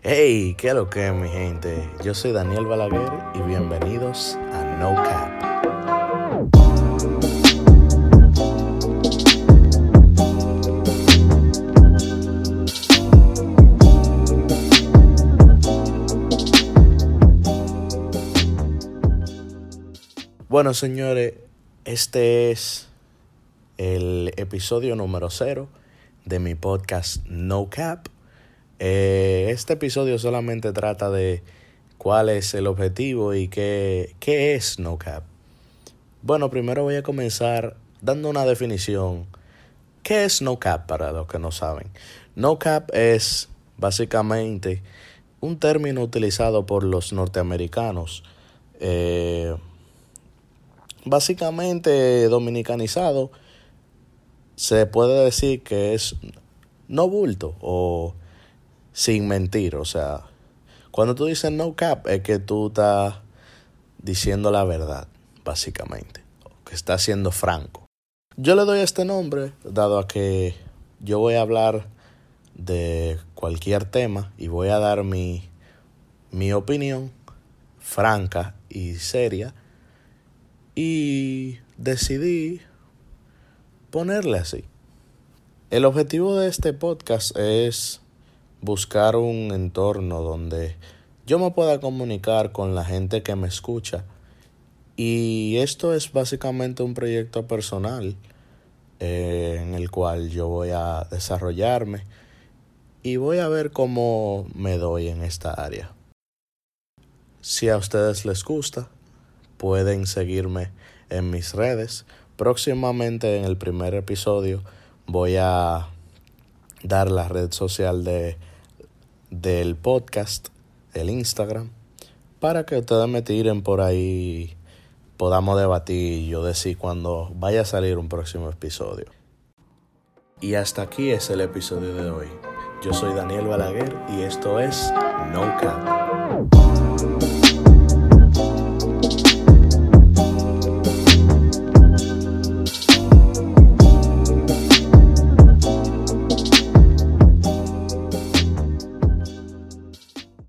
Hey, ¿qué lo que es, mi gente? Yo soy Daniel Balaguer y bienvenidos a No Cap. Bueno, señores, este es el episodio número cero de mi podcast No Cap. Eh, este episodio solamente trata de cuál es el objetivo y qué, qué es No Cap. Bueno, primero voy a comenzar dando una definición. ¿Qué es No Cap para los que no saben? No Cap es básicamente un término utilizado por los norteamericanos. Eh, básicamente dominicanizado, se puede decir que es no bulto o sin mentir. O sea, cuando tú dices no cap es que tú estás diciendo la verdad, básicamente, que estás siendo franco. Yo le doy este nombre dado a que yo voy a hablar de cualquier tema y voy a dar mi, mi opinión franca y seria y decidí ponerle así. El objetivo de este podcast es buscar un entorno donde yo me pueda comunicar con la gente que me escucha y esto es básicamente un proyecto personal eh, en el cual yo voy a desarrollarme y voy a ver cómo me doy en esta área. Si a ustedes les gusta, pueden seguirme en mis redes. Próximamente en el primer episodio voy a dar la red social de, del podcast, el Instagram, para que ustedes me tiren por ahí, podamos debatir y yo decir cuando vaya a salir un próximo episodio. Y hasta aquí es el episodio de hoy. Yo soy Daniel Balaguer y esto es No Cap.